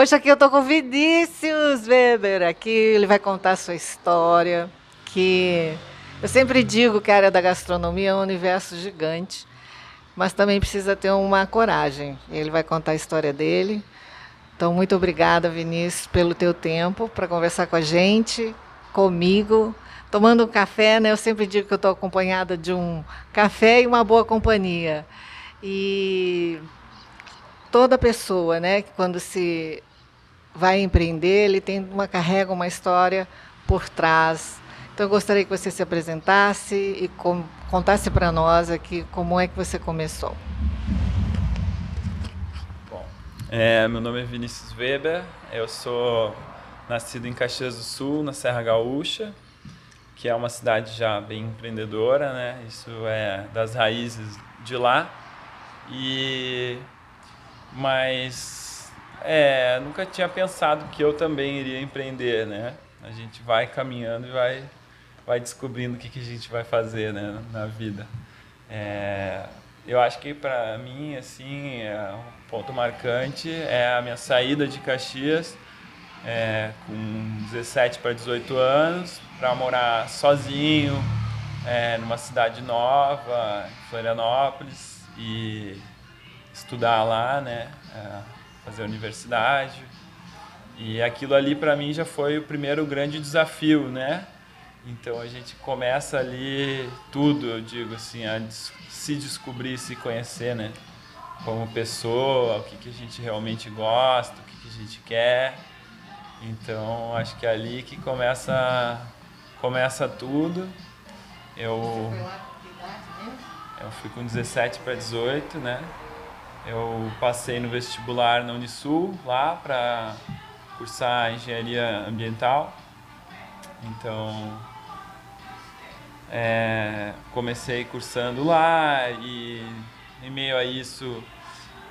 Hoje aqui eu tô com Vinícius Weber aqui, ele vai contar a sua história, que eu sempre digo que a área da gastronomia é um universo gigante, mas também precisa ter uma coragem. Ele vai contar a história dele. Então, muito obrigada, Vinícius, pelo teu tempo para conversar com a gente, comigo, tomando um café, né? Eu sempre digo que eu estou acompanhada de um café e uma boa companhia. E toda pessoa, né, que quando se vai empreender, ele tem uma carrega uma história por trás. Então eu gostaria que você se apresentasse e com, contasse para nós aqui como é que você começou. Bom, é, meu nome é Vinícius Weber, eu sou nascido em Caxias do Sul, na Serra Gaúcha, que é uma cidade já bem empreendedora, né? Isso é das raízes de lá. E mas é, nunca tinha pensado que eu também iria empreender, né? A gente vai caminhando e vai, vai descobrindo o que, que a gente vai fazer né, na vida. É, eu acho que para mim, assim, é um ponto marcante é a minha saída de Caxias é, com 17 para 18 anos para morar sozinho é, numa cidade nova, Florianópolis, e estudar lá, né? É, fazer universidade. E aquilo ali para mim já foi o primeiro grande desafio, né? Então a gente começa ali tudo, eu digo assim, a se descobrir, se conhecer, né? Como pessoa, o que, que a gente realmente gosta, o que, que a gente quer. Então acho que é ali que começa, começa tudo. Eu, eu fui com 17 para 18, né? Eu passei no vestibular na Unisul lá para cursar engenharia ambiental. Então, é, comecei cursando lá e em meio a isso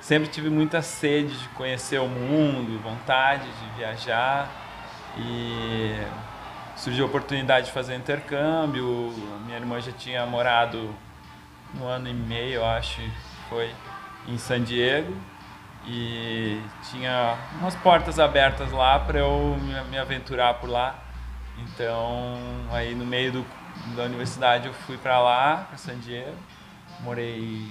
sempre tive muita sede de conhecer o mundo, vontade de viajar e surgiu a oportunidade de fazer intercâmbio. Minha irmã já tinha morado um ano e meio, acho, foi em San Diego e tinha umas portas abertas lá para eu me aventurar por lá. Então, aí no meio do, da universidade eu fui para lá, para San Diego. Morei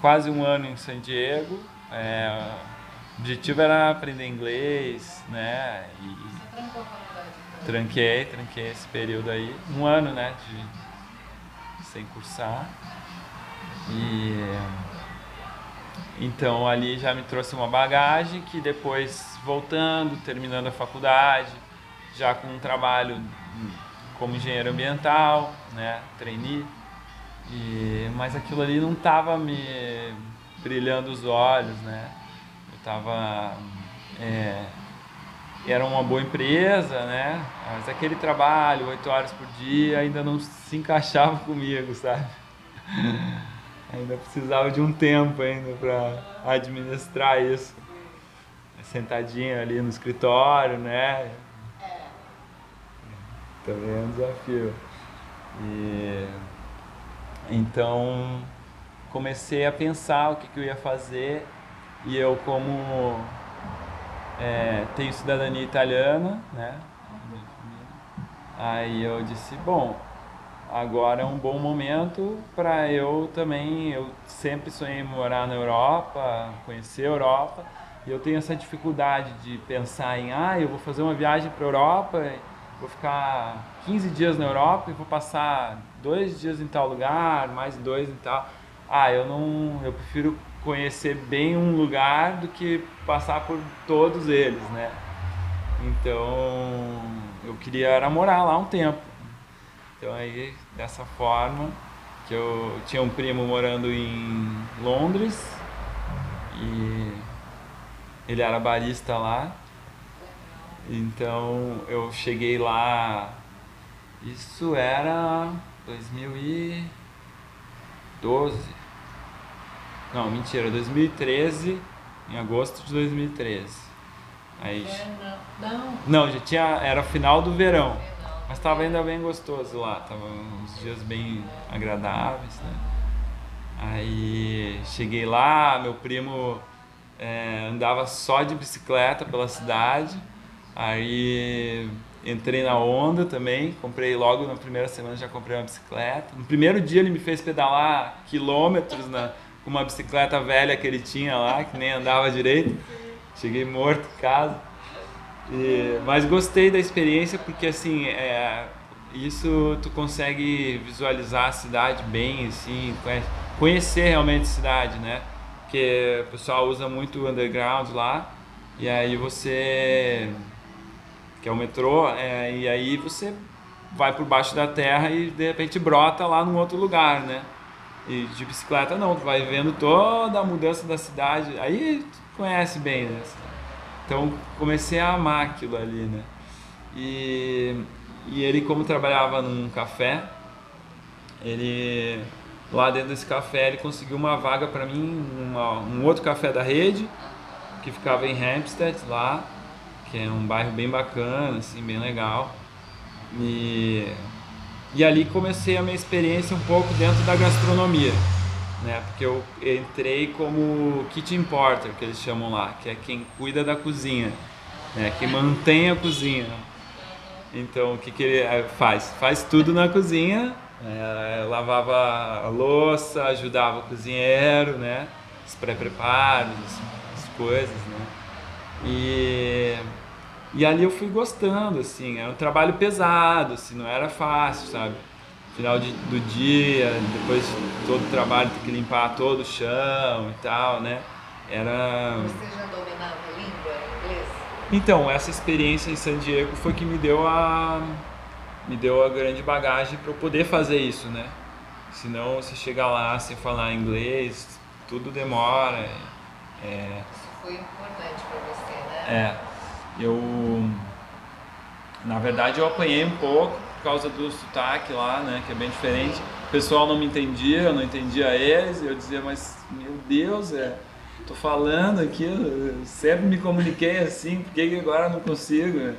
quase um ano em San Diego. É, o objetivo era aprender inglês, né? E tranquei, tranquei esse período aí, um ano, né, de sem cursar. E então ali já me trouxe uma bagagem que depois voltando, terminando a faculdade, já com um trabalho como engenheiro ambiental, né, trainee, e, mas aquilo ali não estava me brilhando os olhos, né? Eu estava é, era uma boa empresa, né? Mas aquele trabalho, oito horas por dia, ainda não se encaixava comigo, sabe? Ainda precisava de um tempo ainda para administrar isso. Sentadinho ali no escritório, né? Também é um desafio. E então comecei a pensar o que, que eu ia fazer e eu como é, tenho cidadania italiana, né? Aí eu disse, bom, agora é um bom momento para eu também. Eu sempre sonhei em morar na Europa, conhecer a Europa, e eu tenho essa dificuldade de pensar em, ah, eu vou fazer uma viagem para a Europa, vou ficar 15 dias na Europa e vou passar dois dias em tal lugar, mais dois em tal. Ah, eu não, eu prefiro conhecer bem um lugar do que passar por todos eles, né? Então, eu queria morar lá um tempo. Então aí dessa forma que eu tinha um primo morando em Londres e ele era barista lá. Então eu cheguei lá, isso era 2012. Não, mentira, 2013, em agosto de 2013. Aí, não. Não, já tinha, era final do verão. Mas estava ainda bem gostoso lá, tava uns dias bem agradáveis, né? Aí cheguei lá, meu primo é, andava só de bicicleta pela cidade. Aí entrei na onda também, comprei logo na primeira semana já comprei uma bicicleta. No primeiro dia ele me fez pedalar quilômetros na, com uma bicicleta velha que ele tinha lá, que nem andava direito. Cheguei morto em casa. E, mas gostei da experiência porque assim, é, isso tu consegue visualizar a cidade bem, assim, conhecer realmente a cidade, né? Porque o pessoal usa muito o underground lá e aí você que é o metrô, é, e aí você vai por baixo da terra e de repente brota lá num outro lugar, né? E de bicicleta não, tu vai vendo toda a mudança da cidade, aí tu conhece bem, né? Então comecei a amar aquilo ali, né? E, e ele, como trabalhava num café, ele lá dentro desse café ele conseguiu uma vaga para mim, um outro café da rede que ficava em Hampstead lá, que é um bairro bem bacana, assim, bem legal. E, e ali comecei a minha experiência um pouco dentro da gastronomia né? Porque eu entrei como kitchen porter, que eles chamam lá, que é quem cuida da cozinha, né? Quem mantém a cozinha. Então, o que, que ele eh, faz? Faz tudo na cozinha, é, lavava a louça, ajudava o cozinheiro, né? Os pré-preparos, as coisas, né? E, e ali eu fui gostando, assim, era um trabalho pesado, assim, não era fácil, sabe? Final de, do dia, depois de todo o trabalho, ter que limpar todo o chão e tal, né? Era... Você já dominava a língua inglesa? Então, essa experiência em San Diego foi que me deu a me deu a grande bagagem para eu poder fazer isso, né? Senão, você chegar lá sem falar inglês, tudo demora. É... Isso foi importante para você, né? É. Eu, na verdade, eu apanhei um pouco causa do sotaque lá, né, que é bem diferente. O pessoal não me entendia, eu não entendia eles, eu dizia, mas meu Deus, é, tô falando aqui, eu sempre me comuniquei assim, por que agora não consigo?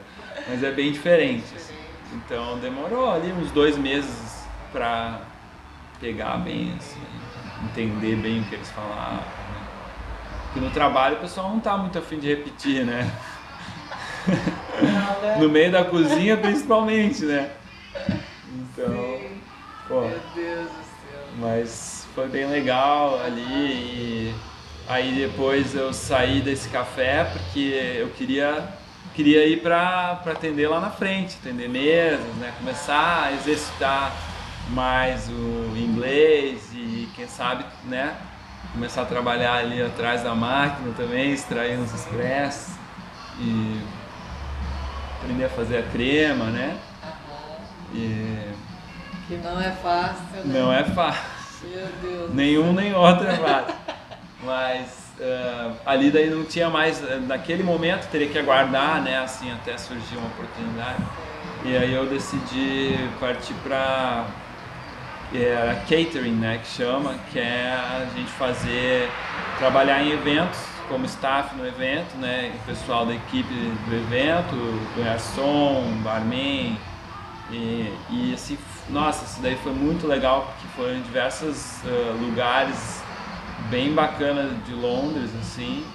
Mas é bem diferente. Assim. Então demorou ali uns dois meses para pegar bem, assim, entender bem o que eles falavam. Né? Porque no trabalho o pessoal não tá muito afim de repetir, né? Né? no meio da cozinha principalmente, né? Então, Sim. pô. Meu Deus do céu. Mas foi bem legal ali e aí depois eu saí desse café porque eu queria queria ir para atender lá na frente, atender mesas, né? Começar a exercitar mais o inglês e quem sabe, né? Começar a trabalhar ali atrás da máquina também, extrair uns expressos e aprender a fazer a crema, né? E... Que não é fácil, né? Não é fácil. Meu Deus. Nenhum nem outro é fácil. Mas uh, ali daí não tinha mais, naquele momento teria que aguardar, né, assim, até surgir uma oportunidade. E aí eu decidi partir para é, catering, né, que chama, que é a gente fazer, trabalhar em eventos como staff no evento, né, o pessoal da equipe do evento, garçom, barman, e, e assim, nossa, isso daí foi muito legal porque foram em diversos uh, lugares bem bacanas de Londres, assim.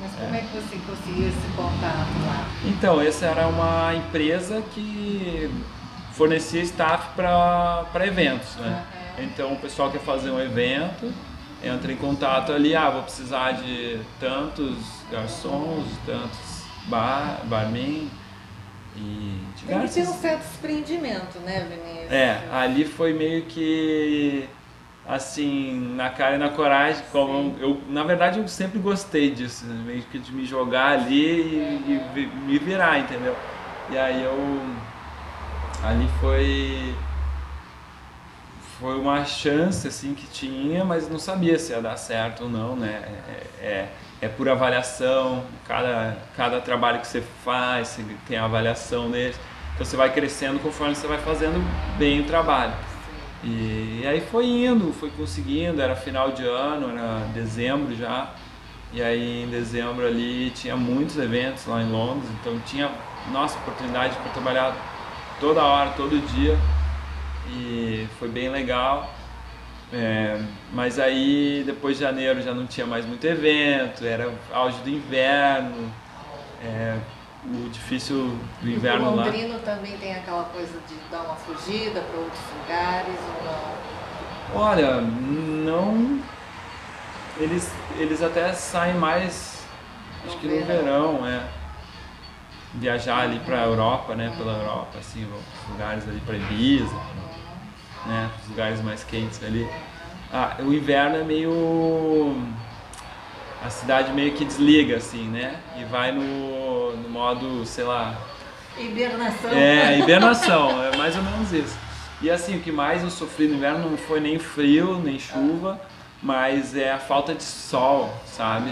Mas como é. é que você conseguiu esse contato lá? Então, essa era uma empresa que fornecia staff para eventos, né? Uhum. Então, o pessoal quer fazer um evento, entra em contato ali, ah, vou precisar de tantos garçons, tantos bar, barman, e diversos... Tem que ter um certo desprendimento, né, Vinícius? É, ali foi meio que assim, na cara e na coragem, como eu, na verdade eu sempre gostei disso, né? meio que de me jogar ali e, e, me virar, entendeu? E aí eu ali foi foi uma chance assim que tinha, mas não sabia se ia dar certo ou não, né? É, é, é por avaliação, cada, cada trabalho que você faz, você tem a avaliação deles. Então você vai crescendo conforme você vai fazendo bem o trabalho. E, e aí foi indo, foi conseguindo, era final de ano, era dezembro já. E aí em dezembro ali tinha muitos eventos lá em Londres, então tinha nossa oportunidade para trabalhar toda hora, todo dia. E foi bem legal. É, mas aí depois de janeiro já não tinha mais muito evento, era auge do inverno, é, o difícil do inverno o lá. O Londrino também tem aquela coisa de dar uma fugida para outros lugares ou não? Olha, não. Eles, eles até saem mais, acho que no verão, é. Viajar ali para a Europa, né? Pela Europa, assim, lugares ali para Ibiza, né? Os lugares mais quentes ali. Ah, o inverno é meio a cidade meio que desliga, assim, né? E vai no, no modo, sei lá. Hibernação. É, hibernação, é mais ou menos isso. E assim, o que mais eu sofri no inverno não foi nem frio, nem chuva, mas é a falta de sol, sabe?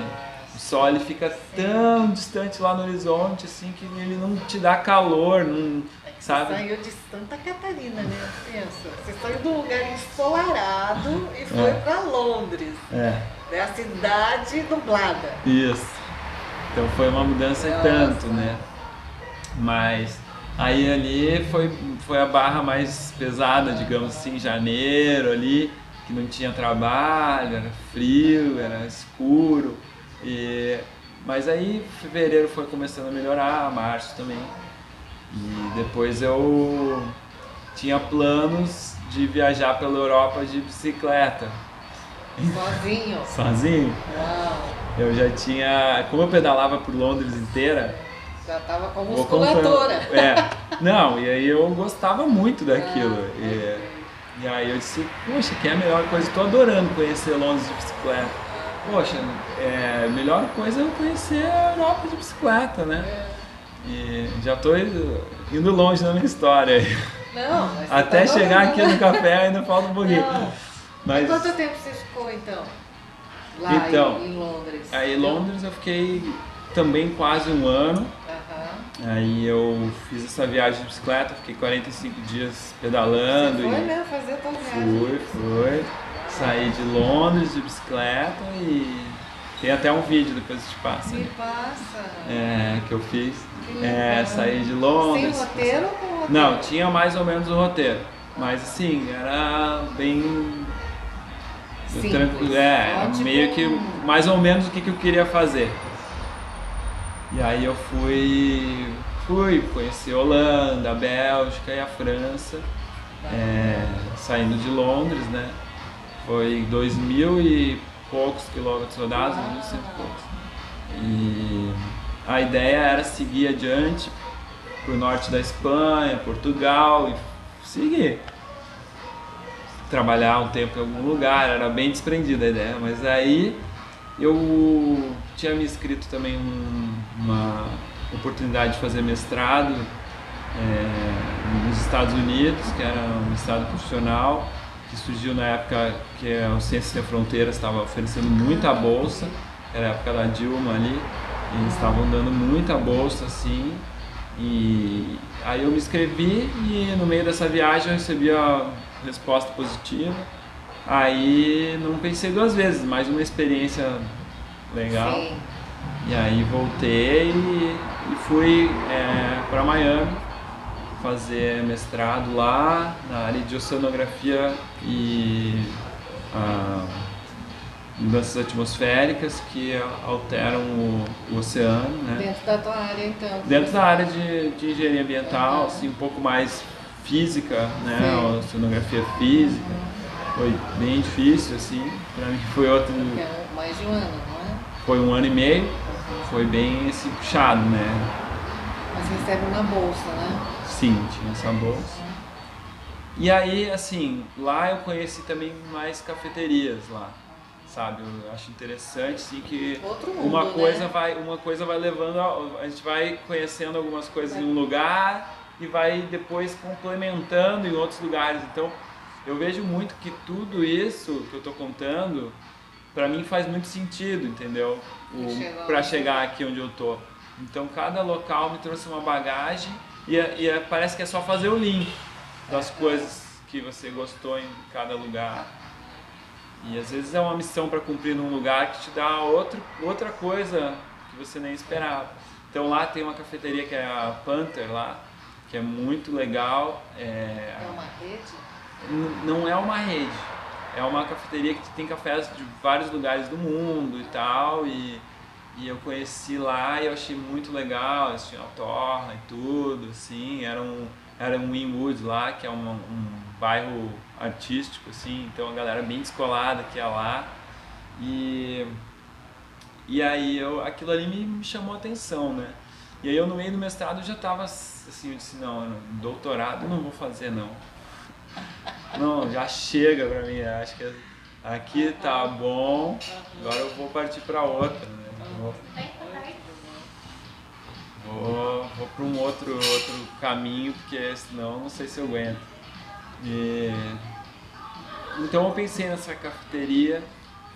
O sol ele fica tão distante lá no horizonte, assim, que ele não te dá calor, não, é sabe? Saiu de Santa Catarina, né? Pensa, você saiu de um lugar ensolarado e foi é. para Londres. É. É a cidade dublada. Isso. Então foi uma mudança Nossa. tanto, né? Mas aí ali foi, foi a barra mais pesada, digamos assim, janeiro ali, que não tinha trabalho, era frio, era escuro. E, mas aí fevereiro foi começando a melhorar, março também. E depois eu tinha planos de viajar pela Europa de bicicleta. Sozinho? Sozinho? Uau. Eu já tinha. Como eu pedalava por Londres inteira. Já tava com musculatura. É. Não, e aí eu gostava muito daquilo. Ah, e, e, aí eu disse, poxa, que é a melhor coisa. Estou adorando conhecer Londres de bicicleta. Poxa, é, a melhor coisa é eu conhecer a Europa de bicicleta, né? É. E já estou indo longe na minha história. Não, Até tá chegar aqui no café ainda falta um pouquinho. Não. Mas... E quanto tempo você ficou então? Lá então, em Londres? Aí em Londres eu fiquei também quase um ano. Uhum. Aí eu fiz essa viagem de bicicleta, fiquei 45 dias pedalando. Você foi e mesmo fazer a tua viagem? Fui, fui. Saí de Londres de bicicleta e tem até um vídeo depois que te passa. Me passa. É, que eu fiz. Que é, saí de Londres. Sem roteiro ou com roteiro? Não, tinha mais ou menos o roteiro. Mas assim, era bem Simples. tranquilo. É, Ótimo. meio que mais ou menos o que, que eu queria fazer. E aí eu fui, fui conhecer a Holanda, a Bélgica e a França, é, saindo de Londres, né? Foi dois mil e poucos quilômetros rodados, mil cento e poucos. E a ideia era seguir adiante para o norte da Espanha, Portugal e seguir. Trabalhar um tempo em algum lugar, era bem desprendida a ideia, mas aí eu tinha me inscrito também um, uma oportunidade de fazer mestrado é, nos Estados Unidos, que era um mestrado profissional, surgiu na época que o Ciências Sem Fronteiras estava oferecendo muita bolsa, era a época da Dilma ali, e eles estavam dando muita bolsa assim, e aí eu me inscrevi e no meio dessa viagem eu recebi a resposta positiva. Aí não pensei duas vezes, mais uma experiência legal. Sim. E aí voltei e, e fui é, para Miami fazer mestrado lá na área de oceanografia e ah, mudanças atmosféricas que alteram o, o oceano. Né? Dentro da tua área, então. Dentro da área de, de engenharia ambiental, assim, um pouco mais física, né? Sim. Oceanografia física. Foi bem difícil, assim. Pra mim foi outro. É mais de um ano, não é? Foi um ano e meio. Foi bem assim, puxado, né? Mas recebe uma bolsa, né? Sim, tinha essa bolsa. E aí, assim, lá eu conheci também mais cafeterias lá. Sabe? Eu acho interessante, assim, que mundo, uma né? coisa vai uma coisa vai levando a, a gente vai conhecendo algumas coisas em um lugar e vai depois complementando em outros lugares então eu vejo muito que tudo isso que eu estou contando para mim faz muito sentido entendeu para chegar aqui onde eu tô então cada local me trouxe uma bagagem e, é- e é- parece que é só fazer o link das coisas que você gostou em cada lugar e às vezes é uma missão para cumprir num lugar que te dá outro, outra coisa que você nem esperava. Então lá tem uma cafeteria que é a Panther lá, que é muito legal. É, É uma rede? não é uma rede, é uma cafeteria que tem cafés de vários lugares do mundo e tal, e, e eu conheci lá e eu achei muito legal, eles tinham torna e tudo, assim, era um, era um Winwood lá, que é um, um bairro artístico, assim, então a galera bem descolada que é lá, e, e aí eu, aquilo ali me, me chamou a atenção, né? E aí eu no meio do mestrado já estava assim, eu disse, não, doutorado não vou fazer não. Não, já chega pra mim, acho que aqui tá bom, agora eu vou partir para outra? Vou, vou, vou para um outro, outro caminho, porque senão não sei se eu aguento. E, então eu pensei nessa cafeteria,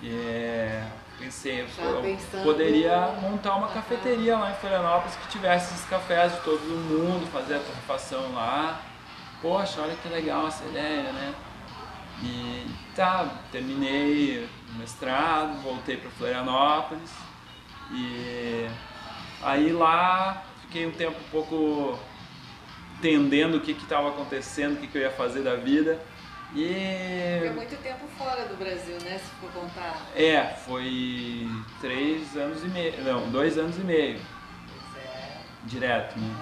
e, pensei, eu poderia montar uma cafeteria lá em Florianópolis que tivesse esses cafés de todo mundo, fazer a torrefação lá. Poxa, olha que legal essa ideia, né? E tá, terminei o mestrado, voltei para Florianópolis e aí lá fiquei um tempo um pouco entendendo o que estava acontecendo, o que, que eu ia fazer da vida. E... Fica muito tempo fora do Brasil, né? Se for contar. É, foi três anos e meio. Não, dois anos e meio. É. Direto, né?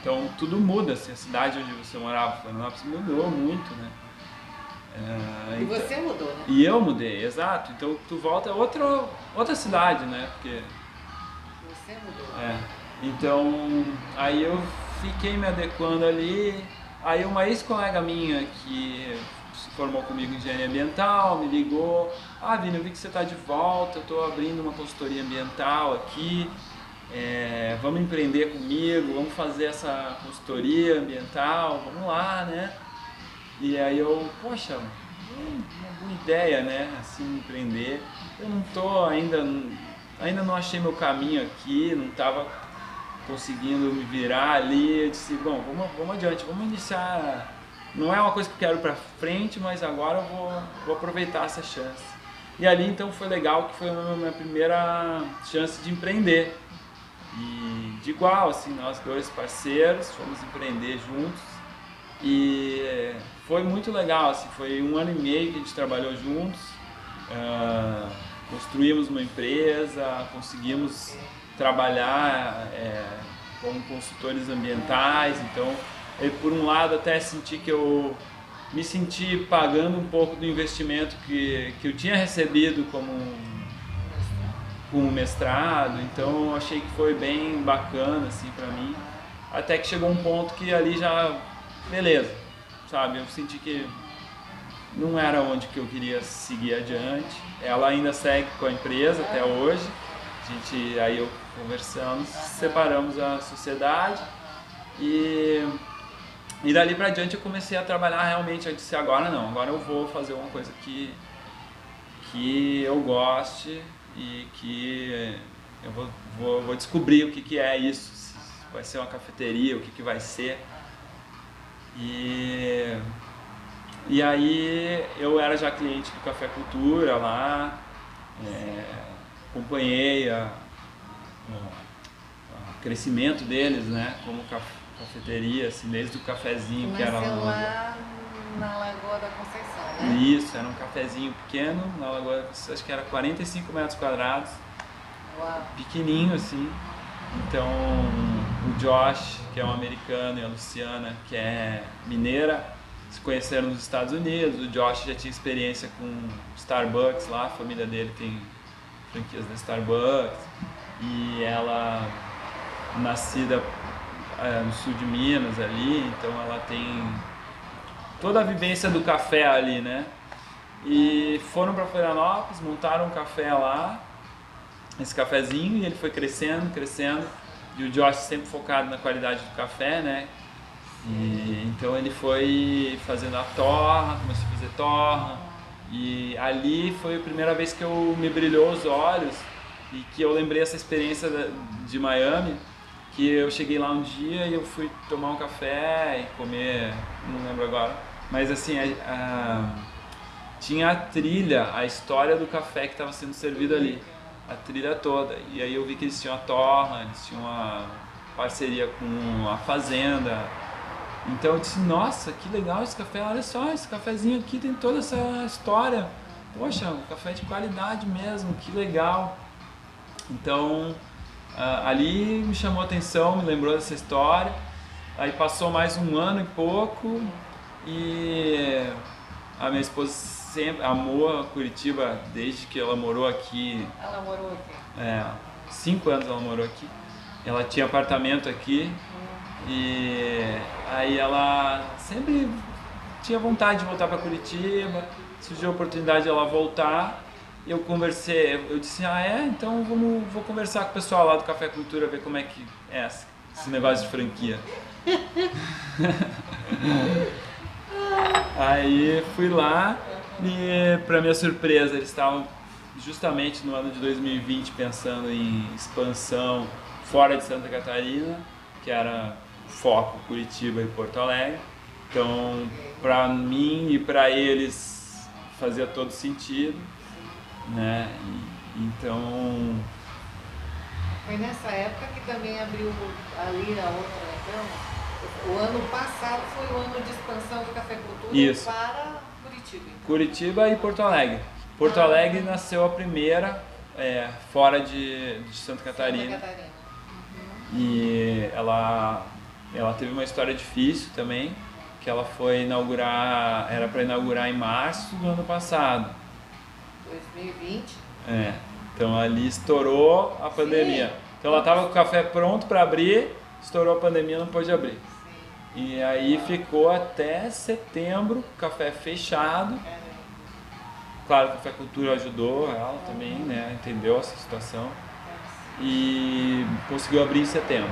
Então tudo muda, assim, a cidade onde você morava, Florianópolis, mudou muito, né? É, e então... você mudou, né? E eu mudei, exato. Então tu volta a outra, outra cidade, né? Porque... Você mudou. É. Então, aí eu fiquei me adequando ali. Aí uma ex-colega minha que se formou comigo em engenharia ambiental me ligou. Ah, Vini, eu vi que você está de volta, estou abrindo uma consultoria ambiental aqui. É, vamos empreender comigo, vamos fazer essa consultoria ambiental, vamos lá, né? E aí eu, poxa, uma boa ideia, né? Assim, empreender. Eu não tô ainda, ainda não achei meu caminho aqui, não estava conseguindo me virar ali. Eu disse, bom, vamos, vamos adiante, vamos iniciar. Não é uma coisa que eu quero para frente, mas agora eu vou, vou aproveitar essa chance. E ali então foi legal, que foi a minha primeira chance de empreender. E de igual, assim, nós dois parceiros, fomos empreender juntos. E foi muito legal, assim, foi um ano e meio que a gente trabalhou juntos. Uh, construímos uma empresa, conseguimos trabalhar é, como consultores ambientais, então eu, por um lado até senti que eu me senti pagando um pouco do investimento que, que eu tinha recebido como um, mestrado, então achei que foi bem bacana assim para mim, até que chegou um ponto que ali já beleza, sabe, eu senti que não era onde que eu queria seguir adiante. Ela ainda segue com a empresa até hoje. A gente aí eu conversamos, separamos a sociedade e, e dali para diante eu comecei a trabalhar realmente, eu disse agora não, agora eu vou fazer uma coisa que, que eu goste e que eu vou, vou, vou descobrir o que, que é isso, vai ser uma cafeteria, o que, que vai ser. E, e aí eu era já cliente do Café Cultura lá, é, acompanhei a, o crescimento deles, né? Como cafeteria, assim, desde o cafezinho que era lá na Lagoa da Conceição, né? Isso, era um cafezinho pequeno, na Lagoa, acho que era 45 metros quadrados. Uau. Pequenininho, assim. Então, o Josh, que é um americano, e a Luciana, que é mineira, se conheceram nos Estados Unidos. O Josh já tinha experiência com Starbucks lá, a família dele tem franquias da Starbucks e ela nascida é, no sul de Minas ali, então ela tem toda a vivência do café ali, né? E foram para Florianópolis, montaram um café lá, esse cafezinho, e ele foi crescendo, crescendo. E o Josh sempre focado na qualidade do café, né? E, então ele foi fazendo a torra, começou a fazer torra. E ali foi a primeira vez que eu me brilhou os olhos e que eu lembrei essa experiência de Miami, que eu cheguei lá um dia e eu fui tomar um café e comer, não lembro agora, mas assim, a, a, tinha a trilha, a história do café que estava sendo servido ali, a trilha toda. E aí eu vi que eles tinham a torra, eles tinham uma parceria com a fazenda. Então eu disse, nossa, que legal esse café, olha só, esse cafezinho aqui tem toda essa história poxa, um café de qualidade mesmo, que legal. Então, ali me chamou a atenção, me lembrou dessa história. Aí passou mais um ano e pouco e a minha esposa sempre amou Curitiba desde que ela morou aqui. Ela morou aqui? É, cinco anos ela morou aqui. Ela tinha apartamento aqui e aí ela sempre tinha vontade de voltar para Curitiba. Surgiu a oportunidade de ela voltar. Eu conversei, eu disse, ah é, então vamos, vou conversar com o pessoal lá do Café Cultura, ver como é que é esse negócio de franquia. Aí fui lá e, para minha surpresa, eles estavam justamente no ano de 2020 pensando em expansão fora de Santa Catarina, que era foco Curitiba e Porto Alegre. Então, para mim e para eles fazia todo sentido, né? E, então foi nessa época que também abriu ali a outra, então, o ano passado foi o ano de expansão do Café Cultura Isso. para Curitiba. Então. Curitiba e Porto Alegre. Porto ah, Alegre nasceu a primeira é, fora de, de, Santa Catarina. Santa Catarina. Uhum. E ela, ela teve uma história difícil também, que ela foi inaugurar, era para inaugurar em março do ano passado. 2020. É. Então ali estourou a pandemia. Sim. Então ela estava com o café pronto para abrir, estourou a pandemia, não pôde abrir. E aí ficou até setembro, café fechado. Claro, a Café Cultura ajudou ela também, né? Entendeu essa situação. E conseguiu abrir em setembro.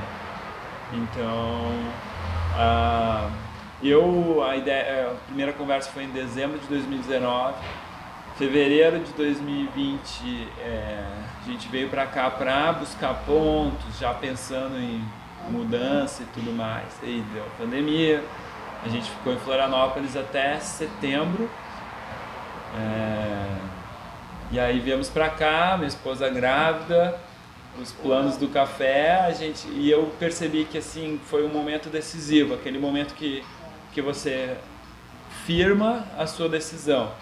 Então, a, eu, a, ideia, a primeira conversa foi em dezembro de 2019. Fevereiro de 2020, é, a gente veio para cá para buscar pontos, já pensando em mudança e tudo mais. Aí deu pandemia, a gente ficou em Florianópolis até setembro. É... E aí viemos para cá, minha esposa grávida, os planos do café, a gente e eu percebi que assim foi um momento decisivo, aquele momento que que você firma a sua decisão,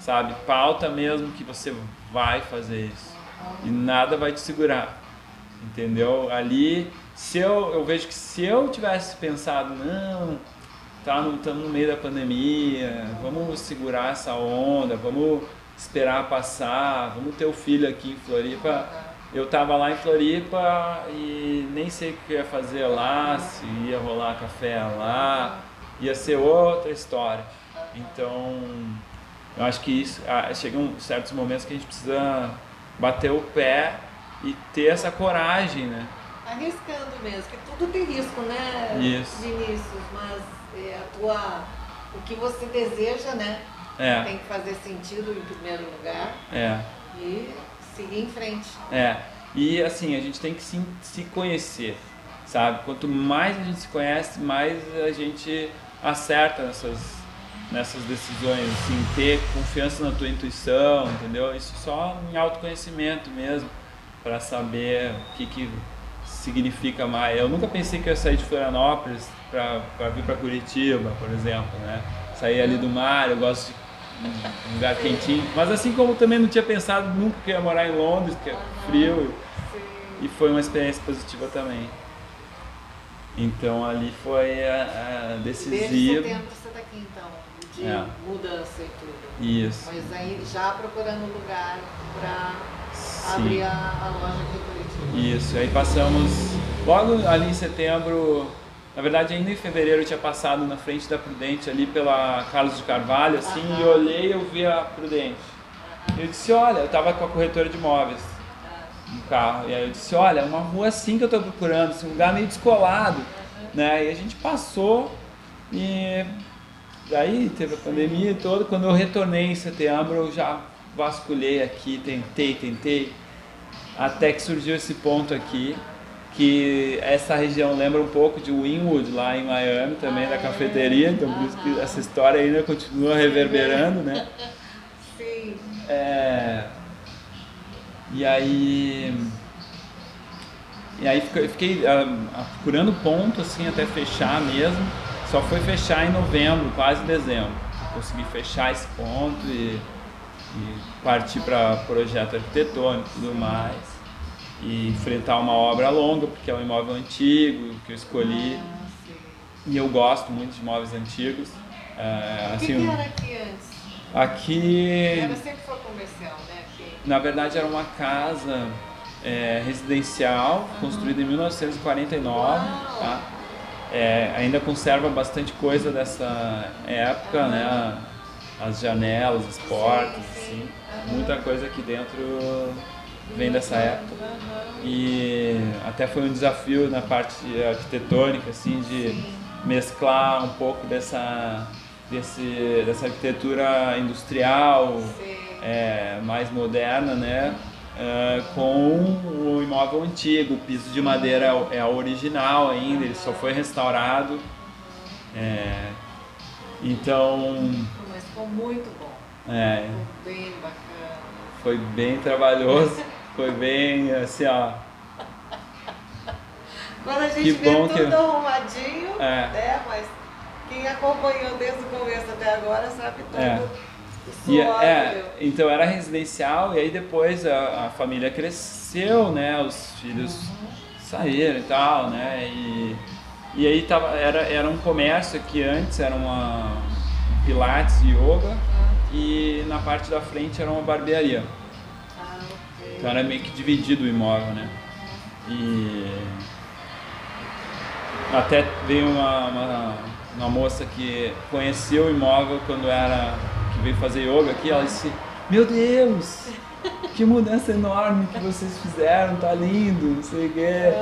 sabe? Pauta mesmo que você vai fazer isso e nada vai te segurar, entendeu? Ali se eu, eu vejo que se eu tivesse pensado, não, tá no, estamos no meio da pandemia, vamos segurar essa onda, vamos esperar passar, vamos ter o filho aqui em Floripa. Eu tava lá em Floripa e nem sei o que ia fazer lá, se ia rolar café lá, ia ser outra história. Então, eu acho que isso, ah, chegam certos momentos que a gente precisa bater o pé e ter essa coragem, né? arriscando mesmo, que tudo tem risco, né, Isso. Vinícius? Mas é, a tua, o que você deseja, né? É. Tem que fazer sentido em primeiro lugar. É. E seguir em frente. É. E assim, a gente tem que se, se conhecer, sabe? Quanto mais a gente se conhece, mais a gente acerta nessas, nessas decisões, assim, ter confiança na tua intuição, entendeu? Isso só em autoconhecimento mesmo, para saber o que, que significa mais. Eu nunca pensei que eu ia sair de Florianópolis para vir para Curitiba, por exemplo, né? Sair ali do mar, eu gosto de um lugar quentinho. Mas assim como também não tinha pensado nunca que ia morar em Londres, que é frio. E foi uma experiência positiva também. Então ali foi a, a decisiva. Desde setembro você está aqui então, de é. mudança e tudo. Isso. Mas aí já procurando lugar para abrir a, a loja aqui em Curitiba. Isso, aí passamos logo ali em setembro, na verdade ainda em fevereiro eu tinha passado na frente da Prudente ali pela Carlos de Carvalho, assim, e olhei e eu vi a Prudente. Eu disse, olha, eu estava com a corretora de imóveis no carro, e aí eu disse, olha, uma rua assim que eu estou procurando, assim, um lugar meio descolado, né? E a gente passou e daí teve a pandemia e toda, quando eu retornei em setembro eu já vasculhei aqui, tentei, tentei, até que surgiu esse ponto aqui, que essa região lembra um pouco de Winwood, lá em Miami, também ah, da cafeteria, então por isso que essa história ainda continua reverberando, né? Sim. É, e aí... E aí fiquei, fiquei uh, procurando ponto, assim, até fechar mesmo. Só foi fechar em novembro, quase dezembro. Consegui fechar esse ponto e e partir para projeto arquitetônico e tudo mais. E enfrentar uma obra longa, porque é um imóvel antigo que eu escolhi. Ah. E eu gosto muito de imóveis antigos. É, O que, assim, que era aqui antes? aqui, Era sempre foi comercial, né? Aqui. na verdade, era uma casa é, residencial construída em 1949. Tá? É, ainda conserva bastante coisa dessa época, né? As janelas, as portas, Sim, sim. assim. Aham. Muita coisa aqui dentro vem dessa época. E até foi um desafio na parte arquitetônica, assim, de Sim. mesclar um pouco dessa, desse, dessa arquitetura industrial, é, mais moderna, né? é, com o imóvel antigo, o piso de madeira é é original ainda, ele só foi restaurado. É, então, Mas ficou muito bom. é, Ficou bem bacana. foi bem trabalhoso, foi bem assim, ó. Quando a gente Que vê tudo que- arrumadinho, É. né? Mas quem acompanhou desde o começo até agora sabe tudo. É. E, é, entendeu? então era residencial e aí depois a, a família cresceu, né? Os filhos saíram e tal, né? E, e aí tava, era, era um comércio que antes era uma um pilates e yoga e na parte da frente era uma barbearia. Então era meio que dividido o imóvel, né? E até veio uma, uma, uma moça que conheceu o imóvel quando era. que veio fazer yoga aqui, ela disse, meu Deus! Que mudança enorme que vocês fizeram, tá lindo, não sei o quê.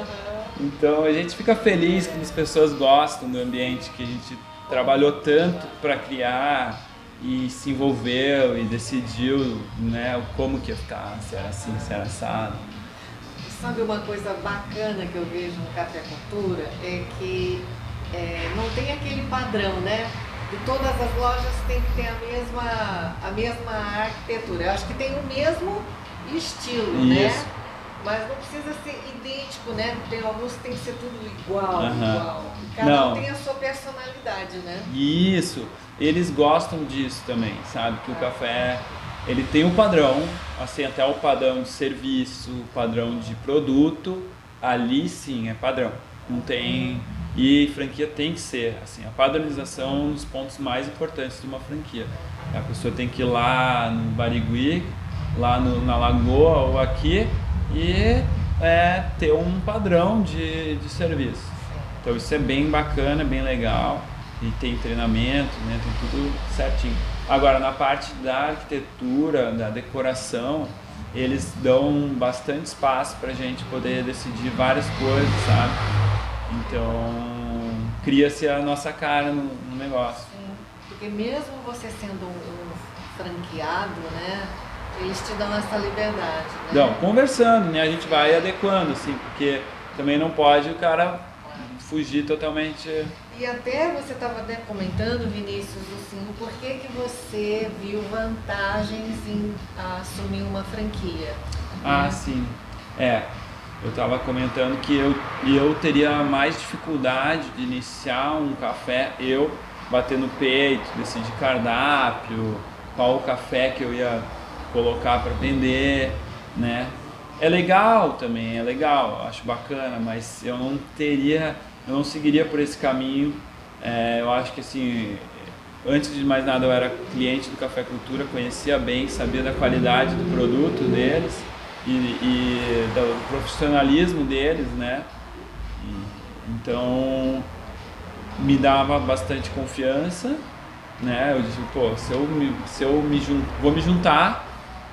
Então a gente fica feliz quando as pessoas gostam do ambiente que a gente trabalhou tanto para criar e se envolveu e decidiu né, como que ia ficar, se era assim, se era assado. Sabe uma coisa bacana que eu vejo no Café Cultura é que é, não tem aquele padrão, né? De todas as lojas tem que ter a mesma, a mesma arquitetura. Eu acho que tem o mesmo estilo, né? Isso. Mas não precisa ser idêntico, né? Tem alguns que tem que ser tudo igual, igual. Cada Não. um tem a sua personalidade, né? Isso, eles gostam disso também, sabe? Que o café ele tem um padrão, assim, até o padrão de serviço, o padrão de produto, ali sim é padrão. Não tem. E franquia tem que ser, assim, a padronização é um dos pontos mais importantes de uma franquia. A pessoa tem que ir lá no Barigui, lá no- na Lagoa ou aqui e é, ter um padrão de, de serviço. Então isso é bem bacana, bem legal e tem treinamento, né? Tem tudo certinho. Agora na parte da arquitetura, da decoração, eles dão bastante espaço para a gente poder decidir várias coisas, sabe? Então cria-se a nossa cara no, no negócio. Sim. Porque mesmo você sendo um, franqueado, né? Eles te dão essa liberdade, né? Não, conversando, né? A gente vai adequando, assim, porque também não pode o cara fugir totalmente. E até você estava até comentando, Vinícius, assim, o porquê que você viu vantagens em assumir uma franquia. Ah, né? sim. É, eu estava comentando que eu, eu teria mais dificuldade de iniciar um café, eu bater no peito, decidir cardápio, qual o café que eu ia colocar para vender, né? É legal também, é legal, acho bacana, mas eu não teria, eu não seguiria por esse caminho. É, eu acho que assim, antes de mais nada eu era cliente do Café Cultura, conhecia bem, sabia da qualidade do produto deles e, e do profissionalismo deles, né? Então me dava bastante confiança, né? Eu disse, pô, se eu me, se eu me jun, vou me juntar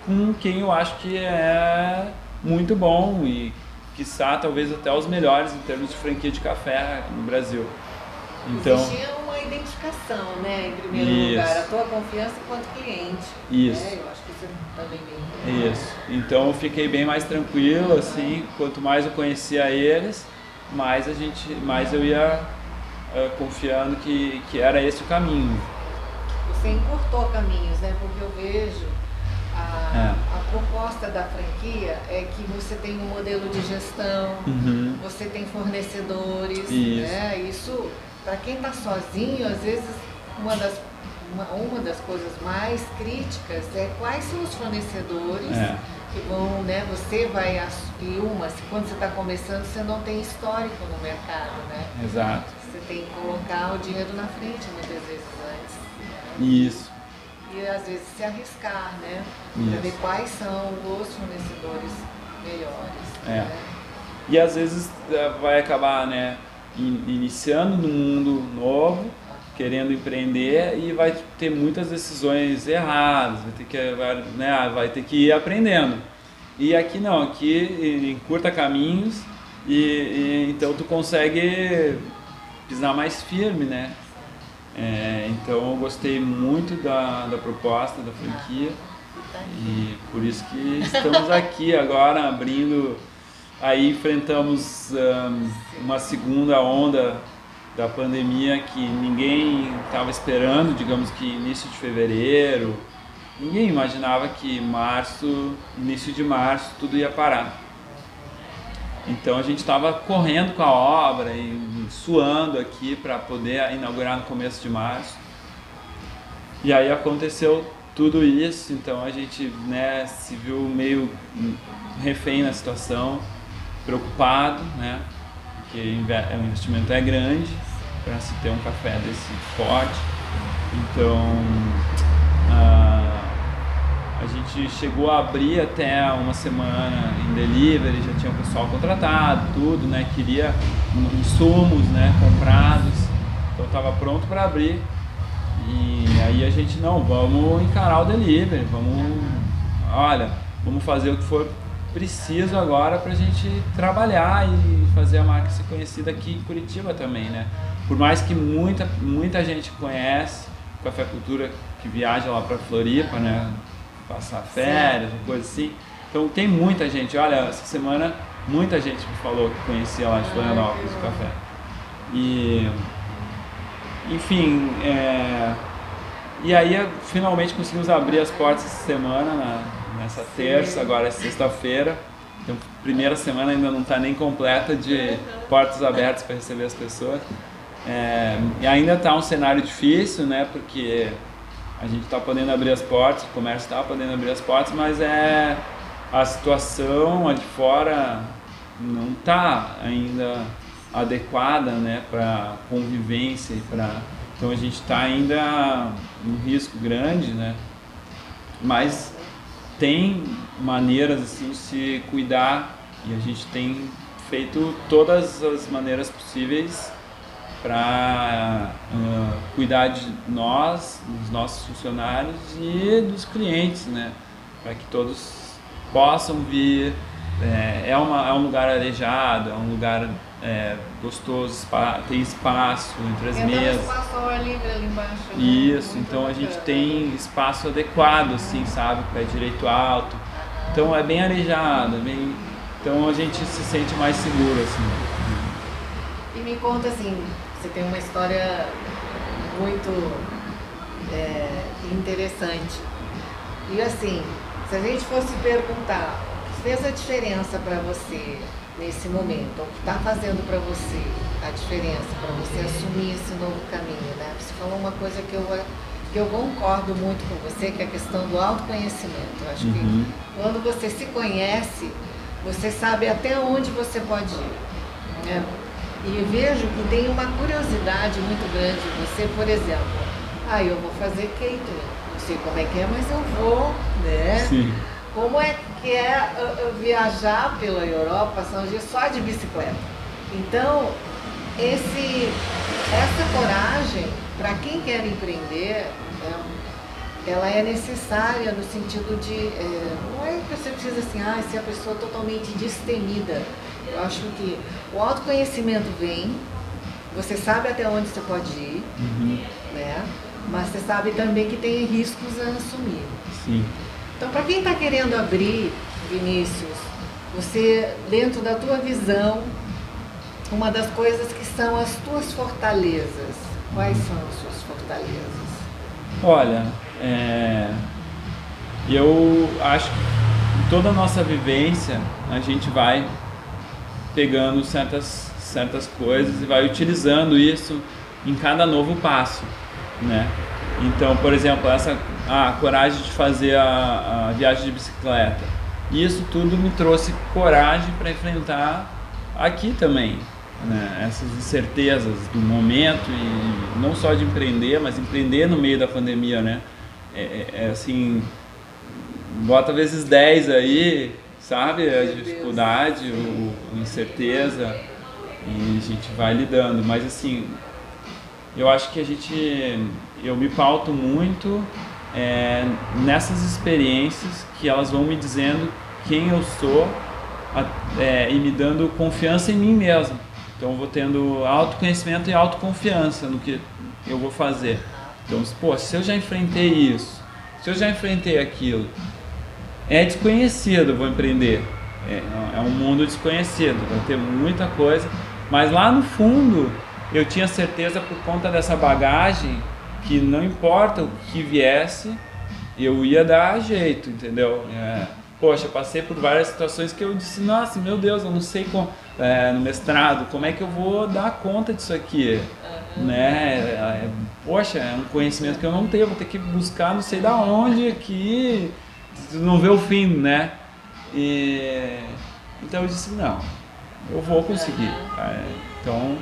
com quem eu acho que é muito bom e quiçá talvez até os melhores em termos de franquia de café no Brasil. Então, Existia uma identificação, né, em primeiro Isso. lugar, a tua confiança enquanto cliente. Isso. Né? Eu acho que isso também bem Isso. Então eu fiquei bem mais tranquilo, assim, quanto mais eu conhecia eles, mais a gente, mais eu ia eh, confiando que, que era esse o caminho. Você encurtou caminhos, né? Porque eu vejo a, É. a proposta da franquia é que você tem um modelo de gestão, Uhum. você tem fornecedores, Isso. né? Isso, para quem está sozinho, às vezes uma das uma, uma das coisas mais críticas é quais são os fornecedores É. que vão, né? Você vai e uma, quando você está começando, você não tem histórico no mercado, né? Exato. Você tem que colocar o dinheiro na frente muitas vezes antes. Isso. E às vezes se arriscar, né? Isso. ver quais são os fornecedores melhores. É. Né? E às vezes eh, vai acabar, né, in- iniciando no mundo novo, querendo empreender e vai ter muitas decisões erradas, vai ter que, vai, né, vai ter que ir aprendendo. E aqui não, aqui encurta caminhos e, e então tu consegue pisar mais firme, né? É, então eu gostei muito da, da proposta da franquia. E por isso que estamos aqui agora abrindo. Aí enfrentamos ahn, uma segunda onda da pandemia que ninguém estava esperando, digamos que início de fevereiro. Ninguém imaginava que março, início de março, tudo ia parar. Então a gente estava correndo com a obra e suando aqui para poder inaugurar no começo de março. E aí aconteceu tudo isso, então a gente né, se viu meio refém na situação, preocupado, né? Porque o investimento é grande para se ter um café desse porte. Então ah, a gente chegou a abrir até uma semana em delivery, já tinha o pessoal contratado, tudo, né? Queria insumos né, comprados, então estava pronto para abrir. E aí a gente, não, vamos encarar o delivery, vamos, olha, vamos fazer o que for preciso agora para a gente trabalhar e fazer a marca ser conhecida aqui em Curitiba também, né? Por mais que muita, muita gente conhece Café Cultura que viaja lá para Floripa, né? Passar férias, uma coisa assim. Então tem muita gente, olha, essa semana muita gente me falou que conhecia lá de Florianópolis o café. E enfim, é, e aí finalmente conseguimos abrir as portas essa semana, na- nessa terça, agora é sexta-feira. Então, primeira semana ainda não está nem completa de portas abertas para receber as pessoas. É, e ainda está um cenário difícil, né? Porque a gente está podendo abrir as portas, o comércio está podendo abrir as portas, mas é a situação lá de fora não está ainda adequada, né, para convivência para então a gente está ainda um risco grande, né? Mas tem maneiras assim de se cuidar e a gente tem feito todas as maneiras possíveis para cuidar de nós, dos nossos funcionários e dos clientes, né? Para que todos possam vir. É, é, uma, é um lugar arejado, é um lugar é, gostoso, spa- tem espaço entre as mesas. espaço ao ar livre ali embaixo. né? Isso, Muito então a gente bacana. tem espaço adequado, assim, sabe? Pé direito alto. Então é bem arejado, é bem... então a gente se sente mais seguro, assim. E me conta assim, você tem uma história muito é, interessante. E assim, se a gente fosse perguntar, o que fez a diferença para você nesse momento? O que está fazendo para você a diferença, para você assumir esse novo caminho, né? Você falou uma coisa que eu, que eu concordo muito com você, que é a questão do autoconhecimento. Eu acho Uhum. que quando você se conhece, você sabe até onde você pode ir. né? E vejo que tem uma curiosidade muito grande em você, por exemplo, ah, eu vou fazer catering, não sei como é que é, mas eu vou, né? Sim. Como é que é viajar pela Europa, São Dias, só de bicicleta? Então, esse, essa coragem, para quem quer empreender, né, ela é necessária no sentido de. eh, não é que você precisa assim, ah, ser a pessoa totalmente destemida. Eu acho que o autoconhecimento vem, você sabe até onde você pode ir, Uhum. né? Mas você sabe também que tem riscos a assumir. Sim. Então, para quem está querendo abrir, Vinícius, você, dentro da tua visão, uma das coisas que são as tuas fortalezas, quais são as suas fortalezas? Olha, é, eu acho que em toda a nossa vivência a gente vai pegando certas, certas coisas e vai utilizando isso em cada novo passo, né? Então, por exemplo, essa a coragem de fazer a, a viagem de bicicleta. Isso tudo me trouxe coragem para enfrentar aqui também. Né? Essas incertezas do momento e não só de empreender, mas empreender no meio da pandemia, né? É, é, é assim, bota vezes 10 aí, sabe? A dificuldade, o, a incerteza e a gente vai lidando. Mas assim, eu acho que a gente, eu me pauto muito é, nessas experiências que elas vão me dizendo quem eu sou é, e me dando confiança em mim mesmo. Então eu vou tendo autoconhecimento e autoconfiança no que eu vou fazer. Então, pô, se eu já enfrentei isso, se eu já enfrentei aquilo, é desconhecido, vou empreender. É, é um mundo desconhecido, vai ter muita coisa, mas lá no fundo eu tinha certeza por conta dessa bagagem que não importa o que viesse, eu ia dar jeito, entendeu? É, poxa, passei por várias situações que eu disse, nossa, meu Deus, eu não sei como, é, no mestrado, como é que eu vou dar conta disso aqui, né? É, poxa, é um conhecimento que eu não tenho, vou ter que buscar não sei da onde aqui, não vê o fim, né? E, então eu disse, não, eu vou conseguir. Então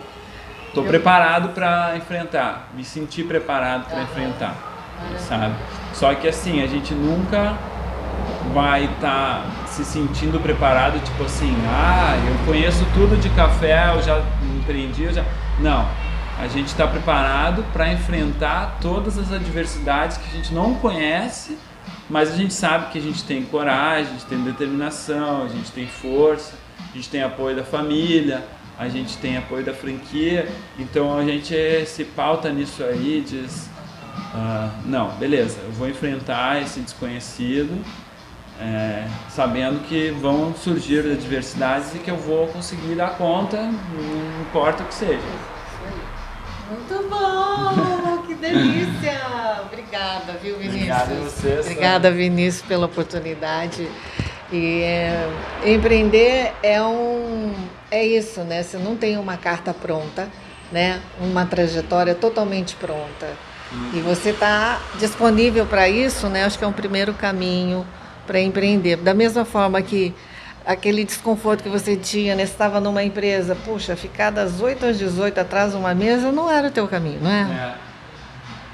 Estou preparado para enfrentar, me senti preparado para enfrentar, sabe? Só que assim, a gente nunca vai estar tá se sentindo preparado, tipo assim, ah, eu conheço tudo de café, eu já empreendi, eu já. Não. A gente está preparado para enfrentar todas as adversidades que a gente não conhece, mas a gente sabe que a gente tem coragem, a gente tem determinação, a gente tem força, a gente tem apoio da família, a gente tem apoio da franquia, então a gente se pauta nisso aí, diz, uh, não, beleza, eu vou enfrentar esse desconhecido, é, sabendo que vão surgir adversidades e que eu vou conseguir dar conta, não importa o que seja. Muito bom, que delícia! Obrigada, viu, Vinícius? Obrigada a você. Obrigada, Vinícius, pela oportunidade. E é, empreender é um é isso, né? Você não tem uma carta pronta, né? Uma trajetória totalmente pronta. Uhum. E você está disponível para isso, né? Acho que é um primeiro caminho para empreender. Da mesma forma que aquele desconforto que você tinha, né? Você estava numa empresa, puxa, ficar das 8 às 18 atrás de uma mesa não era o teu caminho, não é? é.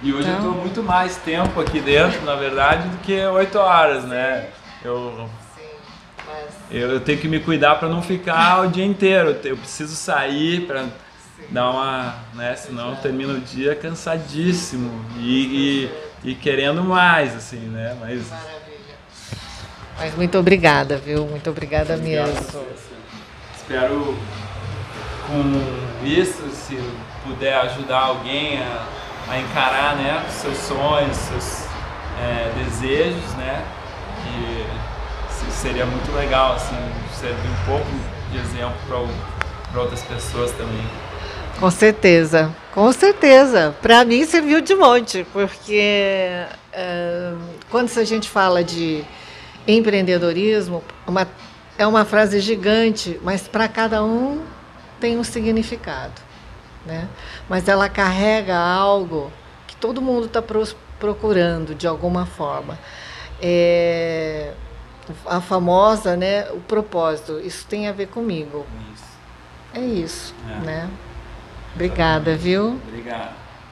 E hoje então... eu estou muito mais tempo aqui dentro, na verdade, do que 8 horas, né? Eu eu, eu tenho que me cuidar para não ficar o dia inteiro. Eu preciso sair para dar uma, né? Senão eu termino o dia cansadíssimo e, e, e, querendo mais, assim, né? Mas... Mas muito obrigada, viu? Muito obrigada Obrigado mesmo. Espero com isso, se puder ajudar alguém a, a encarar, né? Seus sonhos, seus é, desejos, né? E, seria muito legal, assim, servir um pouco de exemplo para outras pessoas também. Com certeza, com certeza. Para mim serviu de monte, porque é, quando a gente fala de empreendedorismo, uma, é uma frase gigante, mas para cada um tem um significado. Né? Mas ela carrega algo que todo mundo está procurando de alguma forma. É, a famosa, né, o propósito. Isso tem a ver comigo. Isso. É isso, é. né? Obrigada, viu? Obrigado.